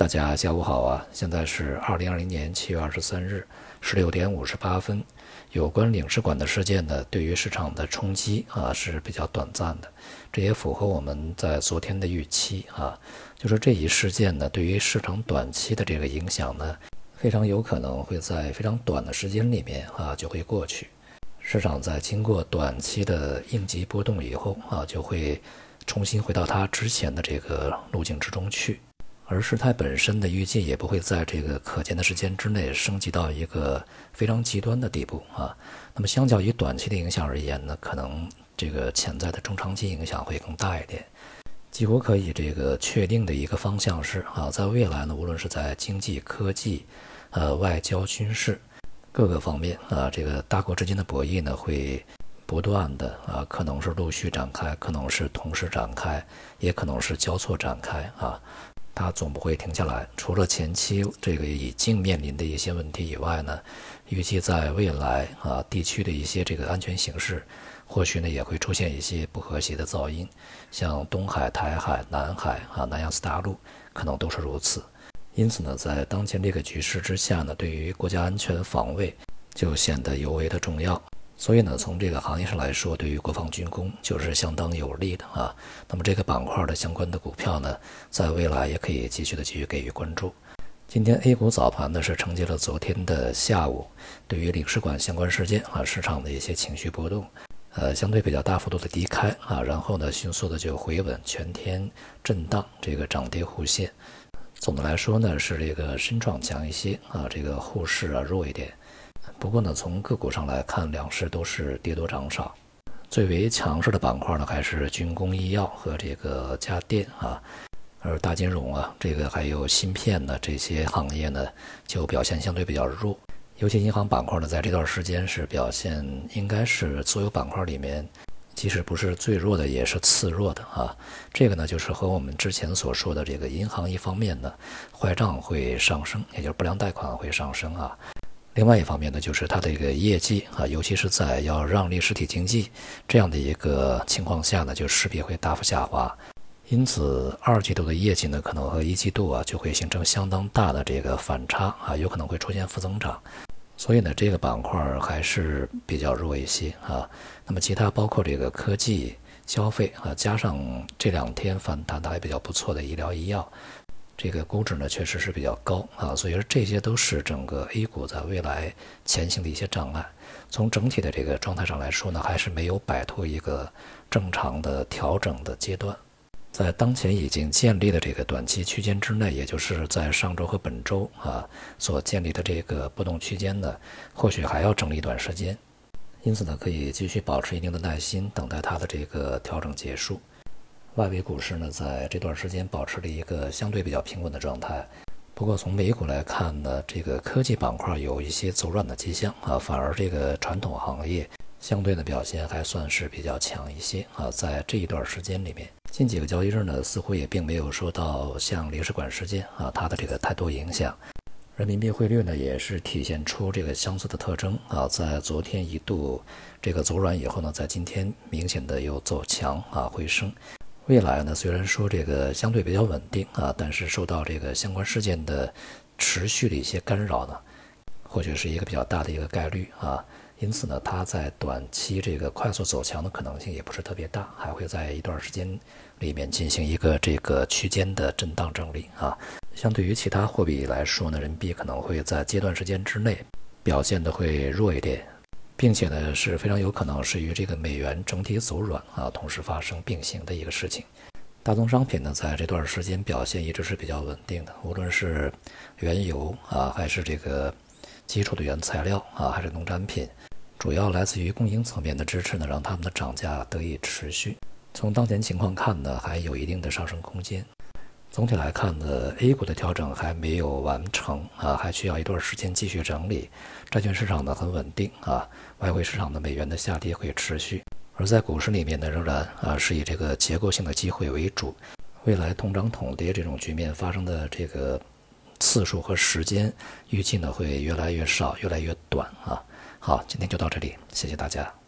大家下午好啊！现在是二零二零年七月二十三日十六点五十八分。有关领事馆的事件呢，对于市场的冲击啊是比较短暂的，这也符合我们在昨天的预期啊。就是这一事件呢，对于市场短期的这个影响呢，非常有可能会在非常短的时间里面啊就会过去。市场在经过短期的应急波动以后啊，就会重新回到它之前的这个路径之中去。而事态本身的预计也不会在这个可见的时间之内升级到一个非常极端的地步啊。那么，相较于短期的影响而言呢，可能这个潜在的中长期影响会更大一点。几乎可以这个确定的一个方向是啊，在未来呢，无论是在经济、科技、呃外交、军事各个方面啊，这个大国之间的博弈呢会不断的啊，可能是陆续展开，可能是同时展开，也可能是交错展开啊。它总不会停下来。除了前期这个已经面临的一些问题以外呢，预计在未来啊，地区的一些这个安全形势，或许呢也会出现一些不和谐的噪音，像东海、台海、南海啊、南亚次大陆，可能都是如此。因此呢，在当前这个局势之下呢，对于国家安全防卫就显得尤为的重要。所以呢，从这个行业上来说，对于国防军工就是相当有利的啊。那么这个板块的相关的股票呢，在未来也可以继续的继续给予关注。今天 A 股早盘呢是承接了昨天的下午对于领事馆相关事件啊市场的一些情绪波动，呃相对比较大幅度的低开啊，然后呢迅速的就回稳，全天震荡，这个涨跌互现。总的来说呢是这个深创强一些啊，这个沪市啊弱一点。不过呢，从个股上来看，两市都是跌多涨少。最为强势的板块呢，还是军工、医药和这个家电啊。而大金融啊，这个还有芯片呢，这些行业呢，就表现相对比较弱。尤其银行板块呢，在这段时间是表现应该是所有板块里面，即使不是最弱的，也是次弱的啊。这个呢，就是和我们之前所说的这个银行一方面呢，坏账会上升，也就是不良贷款会上升啊。另外一方面呢，就是它的一个业绩啊，尤其是在要让利实体经济这样的一个情况下呢，就势必会大幅下滑。因此，二季度的业绩呢，可能和一季度啊就会形成相当大的这个反差啊，有可能会出现负增长。所以呢，这个板块还是比较弱一些啊。那么，其他包括这个科技、消费啊，加上这两天反弹的还比较不错的医疗医药。这个估值呢确实是比较高啊，所以说这些都是整个 A 股在未来前行的一些障碍。从整体的这个状态上来说呢，还是没有摆脱一个正常的调整的阶段。在当前已经建立的这个短期区间之内，也就是在上周和本周啊所建立的这个波动区间呢，或许还要整理一段时间。因此呢，可以继续保持一定的耐心，等待它的这个调整结束。外围股市呢，在这段时间保持了一个相对比较平稳的状态。不过从美股来看呢，这个科技板块有一些走软的迹象啊，反而这个传统行业相对的表现还算是比较强一些啊。在这一段时间里面，近几个交易日呢，似乎也并没有受到像领事馆事件啊它的这个太多影响。人民币汇率呢，也是体现出这个相似的特征啊，在昨天一度这个走软以后呢，在今天明显的又走强啊回升。未来呢，虽然说这个相对比较稳定啊，但是受到这个相关事件的持续的一些干扰呢，或许是一个比较大的一个概率啊。因此呢，它在短期这个快速走强的可能性也不是特别大，还会在一段时间里面进行一个这个区间的震荡整理啊。相对于其他货币来说呢，人民币可能会在阶段时间之内表现的会弱一点。并且呢，是非常有可能是与这个美元整体走软啊同时发生并行的一个事情。大宗商品呢，在这段时间表现一直是比较稳定的，无论是原油啊，还是这个基础的原材料啊，还是农产品，主要来自于供应层面的支持呢，让他们的涨价得以持续。从当前情况看呢，还有一定的上升空间。总体来看呢，A 股的调整还没有完成啊，还需要一段时间继续整理。债券市场呢很稳定啊，外汇市场的美元的下跌会持续。而在股市里面呢，仍然啊是以这个结构性的机会为主。未来同涨同跌这种局面发生的这个次数和时间，预计呢会越来越少，越来越短啊。好，今天就到这里，谢谢大家。